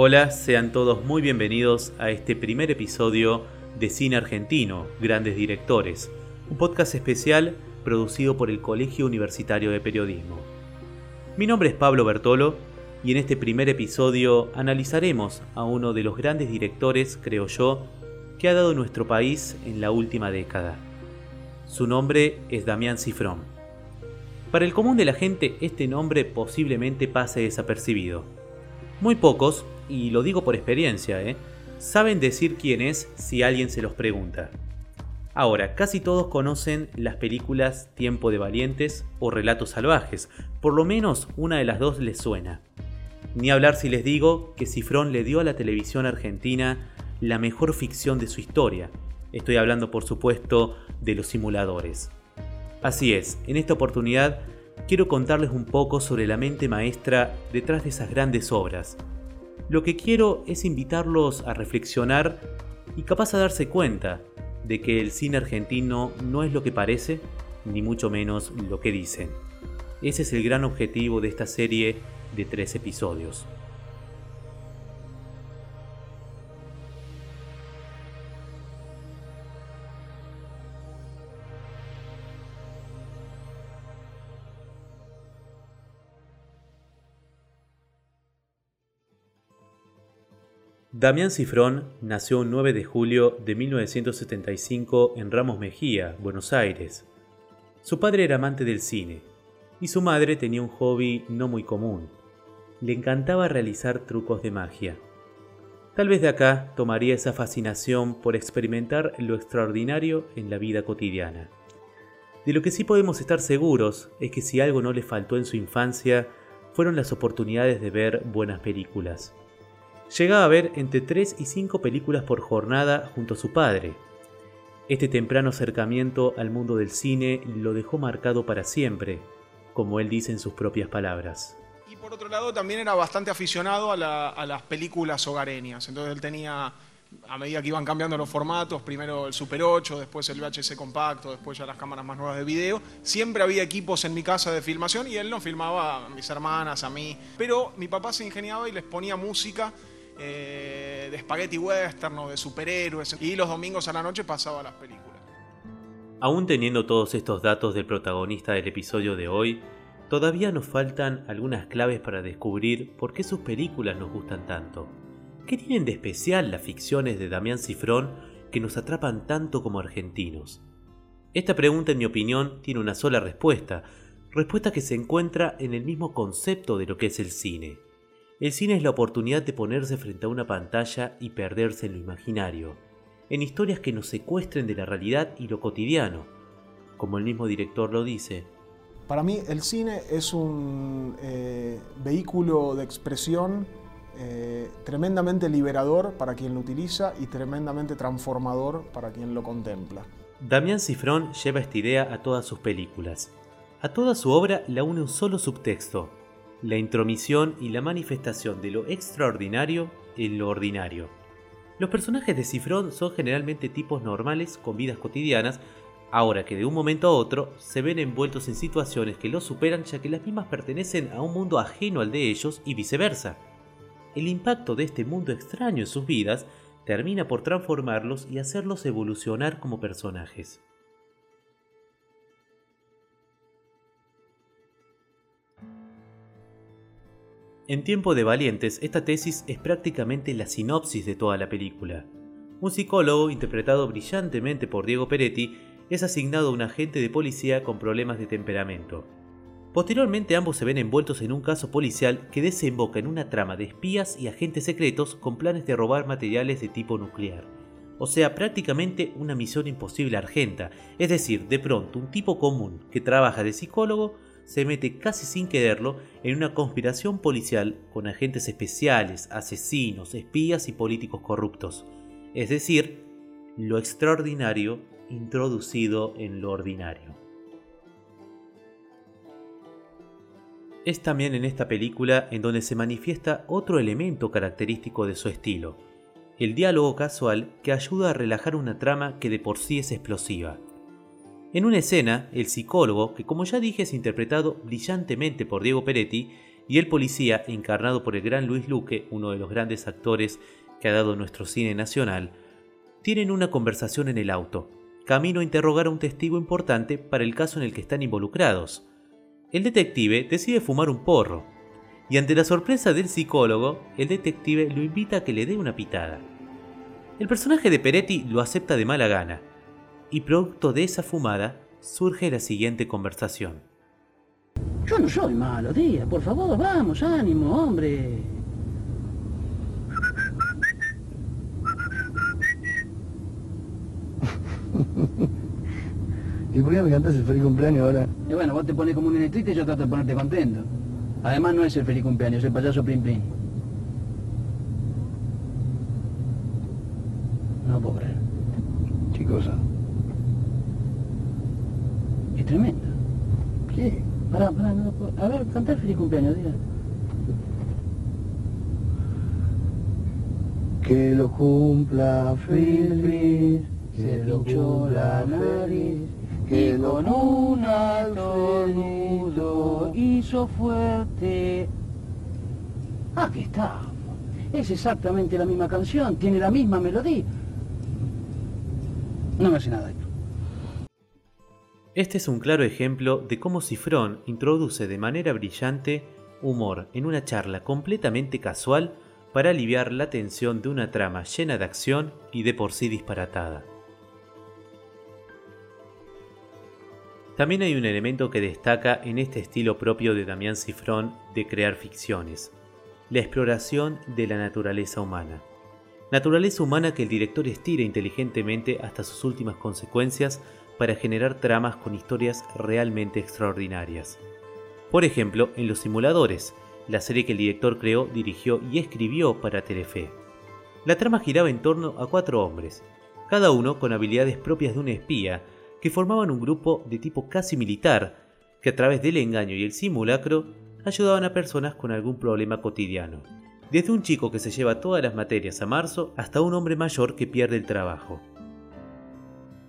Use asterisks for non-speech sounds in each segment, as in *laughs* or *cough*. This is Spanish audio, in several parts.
Hola, sean todos muy bienvenidos a este primer episodio de Cine Argentino, Grandes Directores, un podcast especial producido por el Colegio Universitario de Periodismo. Mi nombre es Pablo Bertolo y en este primer episodio analizaremos a uno de los grandes directores, creo yo, que ha dado nuestro país en la última década. Su nombre es Damián Cifrón. Para el común de la gente este nombre posiblemente pase desapercibido. Muy pocos, y lo digo por experiencia, ¿eh? saben decir quién es si alguien se los pregunta. Ahora, casi todos conocen las películas Tiempo de Valientes o Relatos Salvajes, por lo menos una de las dos les suena. Ni hablar si les digo que Cifrón le dio a la televisión argentina la mejor ficción de su historia. Estoy hablando por supuesto de los simuladores. Así es, en esta oportunidad quiero contarles un poco sobre la mente maestra detrás de esas grandes obras. Lo que quiero es invitarlos a reflexionar y capaz a darse cuenta de que el cine argentino no es lo que parece, ni mucho menos lo que dicen. Ese es el gran objetivo de esta serie de tres episodios. Damián Cifrón nació el 9 de julio de 1975 en Ramos Mejía, Buenos Aires. Su padre era amante del cine y su madre tenía un hobby no muy común. Le encantaba realizar trucos de magia. Tal vez de acá tomaría esa fascinación por experimentar lo extraordinario en la vida cotidiana. De lo que sí podemos estar seguros es que si algo no le faltó en su infancia fueron las oportunidades de ver buenas películas. Llegaba a ver entre 3 y 5 películas por jornada junto a su padre. Este temprano acercamiento al mundo del cine lo dejó marcado para siempre, como él dice en sus propias palabras. Y por otro lado también era bastante aficionado a, a las películas hogareñas, entonces él tenía a medida que iban cambiando los formatos, primero el Super 8, después el VHS compacto, después ya las cámaras más nuevas de video, siempre había equipos en mi casa de filmación y él no filmaba a mis hermanas, a mí, pero mi papá se ingeniaba y les ponía música eh, de spaghetti western o de superhéroes. Y los domingos a la noche pasaba las películas. Aún teniendo todos estos datos del protagonista del episodio de hoy, todavía nos faltan algunas claves para descubrir por qué sus películas nos gustan tanto. ¿Qué tienen de especial las ficciones de Damián Cifrón que nos atrapan tanto como argentinos? Esta pregunta, en mi opinión, tiene una sola respuesta, respuesta que se encuentra en el mismo concepto de lo que es el cine, el cine es la oportunidad de ponerse frente a una pantalla y perderse en lo imaginario, en historias que nos secuestren de la realidad y lo cotidiano, como el mismo director lo dice. Para mí el cine es un eh, vehículo de expresión eh, tremendamente liberador para quien lo utiliza y tremendamente transformador para quien lo contempla. Damián Cifrón lleva esta idea a todas sus películas. A toda su obra la une un solo subtexto, la intromisión y la manifestación de lo extraordinario en lo ordinario. Los personajes de Cifrón son generalmente tipos normales con vidas cotidianas, ahora que de un momento a otro se ven envueltos en situaciones que los superan ya que las mismas pertenecen a un mundo ajeno al de ellos y viceversa. El impacto de este mundo extraño en sus vidas termina por transformarlos y hacerlos evolucionar como personajes. En Tiempo de Valientes, esta tesis es prácticamente la sinopsis de toda la película. Un psicólogo, interpretado brillantemente por Diego Peretti, es asignado a un agente de policía con problemas de temperamento. Posteriormente ambos se ven envueltos en un caso policial que desemboca en una trama de espías y agentes secretos con planes de robar materiales de tipo nuclear. O sea, prácticamente una misión imposible argenta, es decir, de pronto un tipo común que trabaja de psicólogo se mete casi sin quererlo en una conspiración policial con agentes especiales, asesinos, espías y políticos corruptos. Es decir, lo extraordinario introducido en lo ordinario. Es también en esta película en donde se manifiesta otro elemento característico de su estilo, el diálogo casual que ayuda a relajar una trama que de por sí es explosiva. En una escena, el psicólogo, que como ya dije es interpretado brillantemente por Diego Peretti, y el policía, encarnado por el gran Luis Luque, uno de los grandes actores que ha dado nuestro cine nacional, tienen una conversación en el auto, camino a interrogar a un testigo importante para el caso en el que están involucrados. El detective decide fumar un porro, y ante la sorpresa del psicólogo, el detective lo invita a que le dé una pitada. El personaje de Peretti lo acepta de mala gana, y producto de esa fumada surge la siguiente conversación. Yo no soy malo, tía. Por favor, vamos, ánimo, hombre. *laughs* ¿Y por qué me cantas el feliz cumpleaños ahora? Y bueno, vos te pones como un nene triste y yo trato de ponerte contento. Además no es el feliz cumpleaños, es el payaso Plim Plim. No puedo creer. ¿Qué cosa? Es tremendo. ¿Qué? Pará, pará, no puedo- A ver, cantá el feliz cumpleaños, diga. Que lo cumpla feliz, se lo pinchó la nariz que lo con un alto nudo hizo fuerte. Aquí está. Es exactamente la misma canción, tiene la misma melodía. No me hace nada. Este es un claro ejemplo de cómo Cifrón introduce de manera brillante humor en una charla completamente casual para aliviar la tensión de una trama llena de acción y de por sí disparatada. También hay un elemento que destaca en este estilo propio de Damián Cifrón de crear ficciones, la exploración de la naturaleza humana. Naturaleza humana que el director estira inteligentemente hasta sus últimas consecuencias para generar tramas con historias realmente extraordinarias. Por ejemplo, en Los Simuladores, la serie que el director creó, dirigió y escribió para Telefe. La trama giraba en torno a cuatro hombres, cada uno con habilidades propias de un espía, que formaban un grupo de tipo casi militar, que a través del engaño y el simulacro ayudaban a personas con algún problema cotidiano. Desde un chico que se lleva todas las materias a marzo hasta un hombre mayor que pierde el trabajo.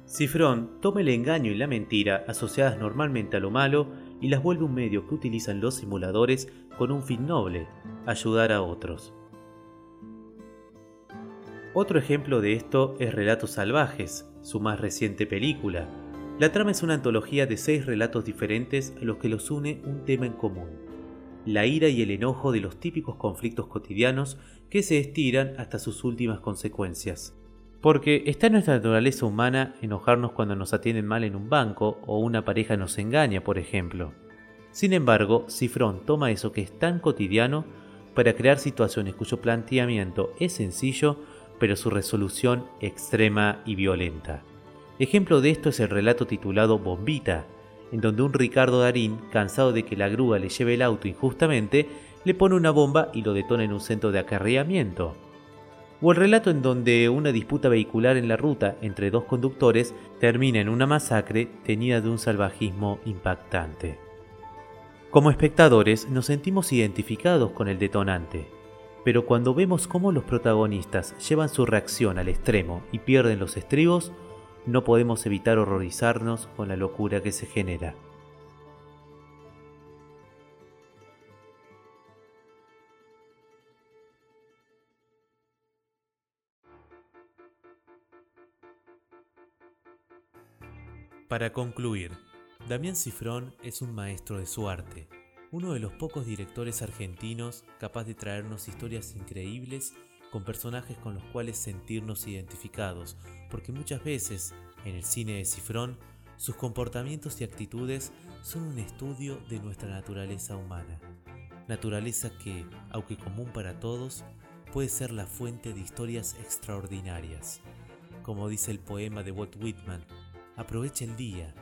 Cifrón toma el engaño y la mentira asociadas normalmente a lo malo y las vuelve un medio que utilizan los simuladores con un fin noble, ayudar a otros. Otro ejemplo de esto es Relatos Salvajes, su más reciente película. La trama es una antología de seis relatos diferentes a los que los une un tema en común, la ira y el enojo de los típicos conflictos cotidianos que se estiran hasta sus últimas consecuencias. Porque está en nuestra naturaleza humana enojarnos cuando nos atienden mal en un banco o una pareja nos engaña, por ejemplo. Sin embargo, Cifrón toma eso que es tan cotidiano para crear situaciones cuyo planteamiento es sencillo, pero su resolución extrema y violenta. Ejemplo de esto es el relato titulado Bombita, en donde un Ricardo Darín, cansado de que la grúa le lleve el auto injustamente, le pone una bomba y lo detona en un centro de acarreamiento. O el relato en donde una disputa vehicular en la ruta entre dos conductores termina en una masacre teñida de un salvajismo impactante. Como espectadores nos sentimos identificados con el detonante, pero cuando vemos cómo los protagonistas llevan su reacción al extremo y pierden los estribos, no podemos evitar horrorizarnos con la locura que se genera. Para concluir, Damián Cifrón es un maestro de su arte, uno de los pocos directores argentinos capaz de traernos historias increíbles con personajes con los cuales sentirnos identificados, porque muchas veces, en el cine de Cifrón, sus comportamientos y actitudes son un estudio de nuestra naturaleza humana. Naturaleza que, aunque común para todos, puede ser la fuente de historias extraordinarias. Como dice el poema de Walt Whitman, aprovecha el día,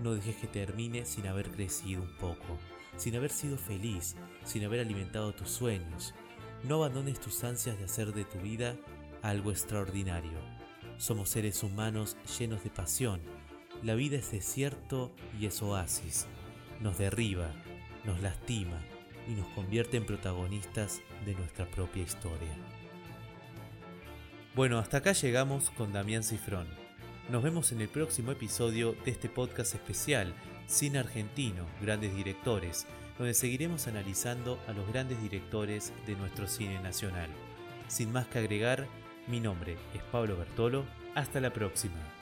no dejes que termine sin haber crecido un poco, sin haber sido feliz, sin haber alimentado tus sueños. No abandones tus ansias de hacer de tu vida algo extraordinario. Somos seres humanos llenos de pasión. La vida es desierto y es oasis. Nos derriba, nos lastima y nos convierte en protagonistas de nuestra propia historia. Bueno, hasta acá llegamos con Damián Cifrón. Nos vemos en el próximo episodio de este podcast especial Cine Argentino, Grandes Directores, donde seguiremos analizando a los grandes directores de nuestro cine nacional. Sin más que agregar, mi nombre es Pablo Bertolo. Hasta la próxima.